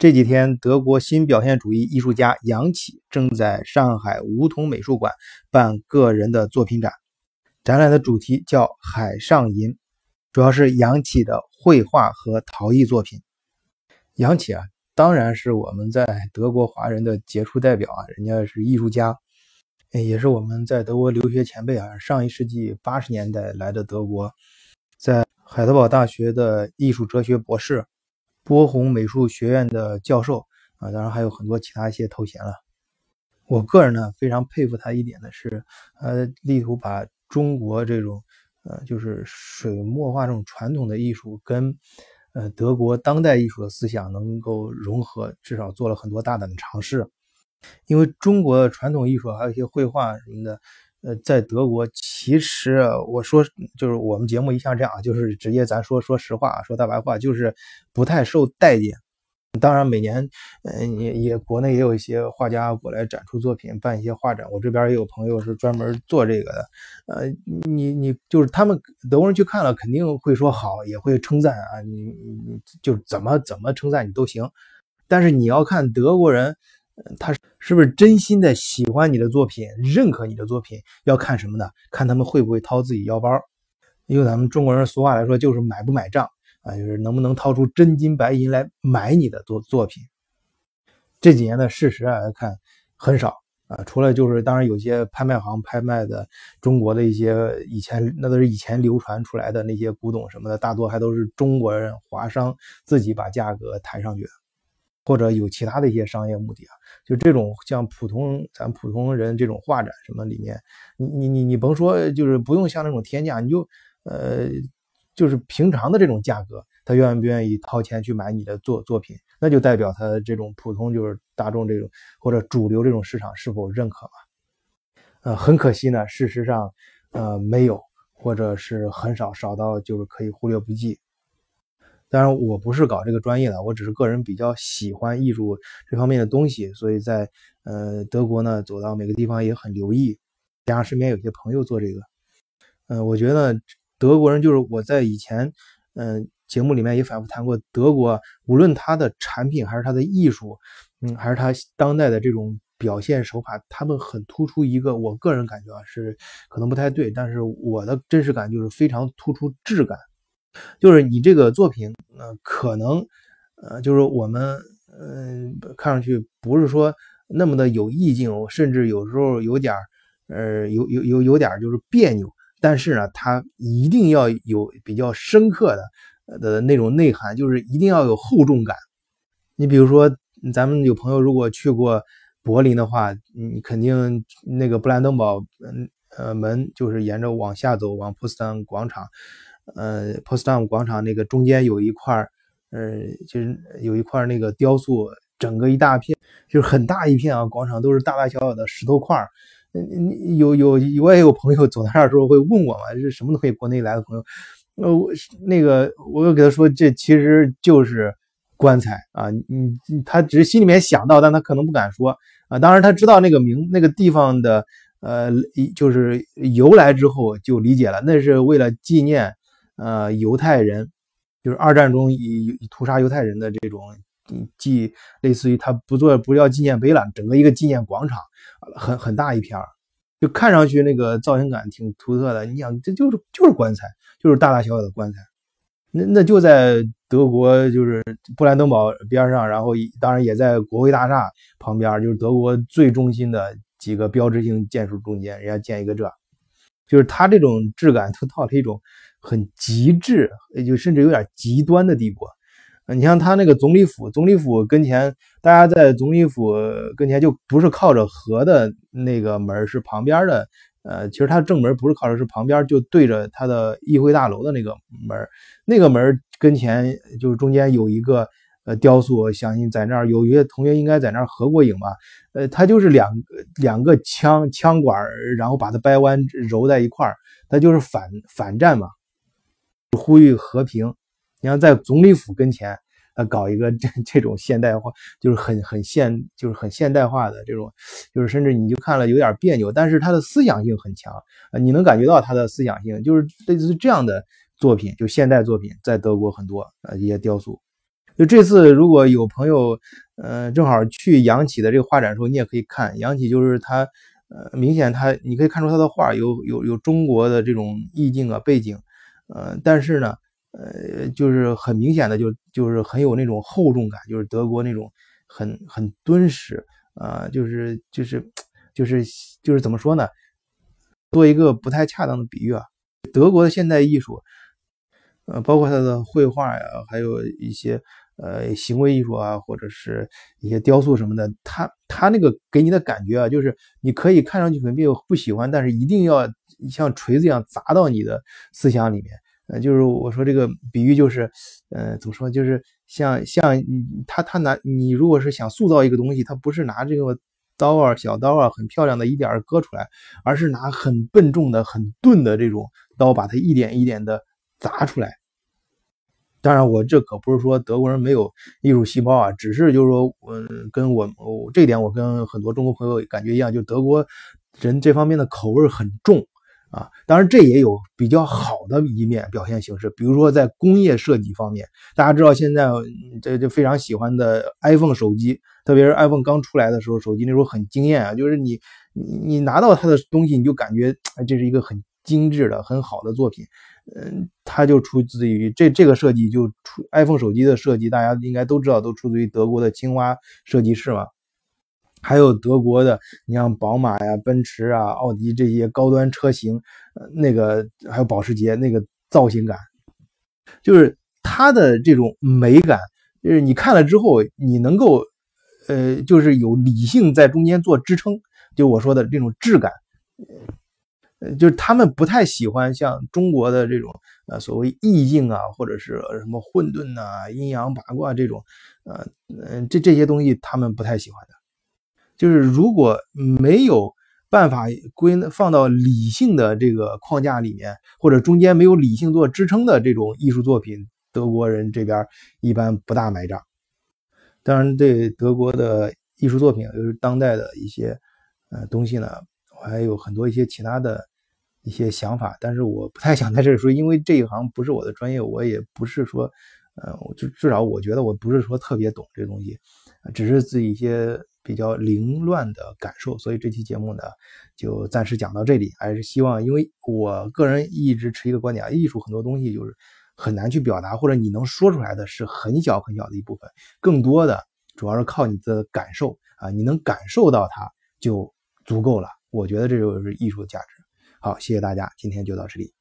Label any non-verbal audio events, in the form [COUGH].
这几天，德国新表现主义艺术家杨启正在上海梧桐美术馆办个人的作品展，展览的主题叫《海上银》，主要是杨启的绘画和陶艺作品。杨启啊，当然是我们在德国华人的杰出代表啊，人家是艺术家，也是我们在德国留学前辈啊。上一世纪八十年代来的德国，在海德堡大学的艺术哲学博士。波鸿美术学院的教授啊，当然还有很多其他一些头衔了。我个人呢非常佩服他一点的是，呃，力图把中国这种呃就是水墨画这种传统的艺术跟呃德国当代艺术的思想能够融合，至少做了很多大胆的尝试。因为中国的传统艺术还有一些绘画什么的。呃，在德国，其实我说就是我们节目一向这样，就是直接咱说说实话，说大白话，就是不太受待见。当然，每年，嗯，也也国内也有一些画家过来展出作品，办一些画展。我这边也有朋友是专门做这个的。呃，你你就是他们德国人去看了，肯定会说好，也会称赞啊。你你就怎么怎么称赞你都行，但是你要看德国人。他是不是真心的喜欢你的作品，认可你的作品？要看什么呢？看他们会不会掏自己腰包。用咱们中国人俗话来说，就是买不买账啊，就是能不能掏出真金白银来买你的作作品。这几年的事实来看，很少啊，除了就是当然有些拍卖行拍卖的中国的一些以前那都是以前流传出来的那些古董什么的，大多还都是中国人华商自己把价格抬上去的。或者有其他的一些商业目的啊，就这种像普通咱普通人这种画展什么里面，你你你你甭说，就是不用像那种天价，你就呃就是平常的这种价格，他愿不愿意掏钱去买你的作作品，那就代表他这种普通就是大众这种或者主流这种市场是否认可嘛？呃，很可惜呢，事实上呃没有，或者是很少，少到就是可以忽略不计。当然，我不是搞这个专业的，我只是个人比较喜欢艺术这方面的东西，所以在呃德国呢，走到每个地方也很留意，加上身边有些朋友做这个，嗯，我觉得德国人就是我在以前嗯节目里面也反复谈过，德国无论他的产品还是他的艺术，嗯，还是他当代的这种表现手法，他们很突出一个，我个人感觉啊是可能不太对，但是我的真实感就是非常突出质感。就是你这个作品，呃，可能，呃，就是我们，嗯，看上去不是说那么的有意境，甚至有时候有点儿呃，有有有有点儿就是别扭。但是呢，它一定要有比较深刻的的那种内涵，就是一定要有厚重感。你比如说，咱们有朋友如果去过柏林的话，你肯定那个布兰登堡，嗯呃门，就是沿着往下走，往普斯坦广场。呃 p o s t d a m 广场那个中间有一块呃，就是有一块那个雕塑，整个一大片，就是很大一片啊，广场都是大大小小的石头块儿。嗯，有有我也有朋友 [LAUGHS] 走到那儿的时候会问我嘛，是什么东西？国内来的朋友，呃，我那个我又给他说，这其实就是棺材啊。嗯，他只是心里面想到，但他可能不敢说啊。当然他知道那个名那个地方的呃，就是由来之后就理解了，那是为了纪念。呃，犹太人就是二战中以屠杀犹太人的这种，纪类似于他不做不叫纪念碑了，整个一个纪念广场，很很大一片就看上去那个造型感挺独特的。你想，这就是就是棺材，就是大大小小的棺材。那那就在德国，就是布兰登堡边上，然后当然也在国会大厦旁边，就是德国最中心的几个标志性建筑中间，人家建一个这，就是它这种质感都到了一种。很极致，也就甚至有点极端的地步。你像他那个总理府，总理府跟前，大家在总理府跟前就不是靠着河的那个门，是旁边的。呃，其实他正门不是靠着，是旁边就对着他的议会大楼的那个门。那个门跟前就是中间有一个呃雕塑，相信在那儿有些同学应该在那儿合过影吧。呃，他就是两两个枪枪管，然后把它掰弯揉在一块儿，他就是反反战嘛。呼吁和平，你要在总理府跟前，呃，搞一个这 [LAUGHS] 这种现代化，就是很很现，就是很现代化的这种，就是甚至你就看了有点别扭，但是他的思想性很强啊，你能感觉到他的思想性，就是类似这样的作品，就现代作品，在德国很多呃一些雕塑，就这次如果有朋友，呃，正好去杨启的这个画展的时候，你也可以看杨启，就是他，呃，明显他你可以看出他的画有有有中国的这种意境啊背景，呃，但是呢，呃，就是很明显的就就是很有那种厚重感，就是德国那种很很敦实呃，就是就是就是就是怎么说呢？做一个不太恰当的比喻啊，德国的现代艺术，呃，包括他的绘画呀，还有一些。呃，行为艺术啊，或者是一些雕塑什么的，他他那个给你的感觉啊，就是你可以看上去可能不喜欢，但是一定要像锤子一样砸到你的思想里面。呃，就是我说这个比喻就是，呃，怎么说，就是像像他他拿你如果是想塑造一个东西，他不是拿这个刀啊小刀啊很漂亮的一点割出来，而是拿很笨重的很钝的这种刀把它一点一点的砸出来。当然，我这可不是说德国人没有艺术细胞啊，只是就是说，嗯，跟我我这点我跟很多中国朋友感觉一样，就德国人这方面的口味很重啊。当然，这也有比较好的一面表现形式，比如说在工业设计方面，大家知道现在这就非常喜欢的 iPhone 手机，特别是 iPhone 刚出来的时候，手机那时候很惊艳啊，就是你你拿到它的东西，你就感觉这是一个很精致的、很好的作品。嗯，它就出自于这这个设计就出 iPhone 手机的设计，大家应该都知道，都出自于德国的青蛙设计师嘛。还有德国的，你像宝马呀、奔驰啊、奥迪这些高端车型，那个还有保时捷那个造型感，就是它的这种美感，就是你看了之后，你能够，呃，就是有理性在中间做支撑，就我说的这种质感。呃，就是他们不太喜欢像中国的这种呃所谓意境啊，或者是什么混沌呐、阴阳八卦这种，呃嗯，这这些东西他们不太喜欢的。就是如果没有办法归放到理性的这个框架里面，或者中间没有理性做支撑的这种艺术作品，德国人这边一般不大买账。当然，对德国的艺术作品，就是当代的一些呃东西呢，我还有很多一些其他的。一些想法，但是我不太想在这里说，因为这一行不是我的专业，我也不是说，呃，就至少我觉得我不是说特别懂这东西，只是自己一些比较凌乱的感受，所以这期节目呢，就暂时讲到这里。还是希望，因为我个人一直持一个观点啊，艺术很多东西就是很难去表达，或者你能说出来的是很小很小的一部分，更多的主要是靠你的感受啊，你能感受到它就足够了。我觉得这就是艺术的价值。好，谢谢大家，今天就到这里。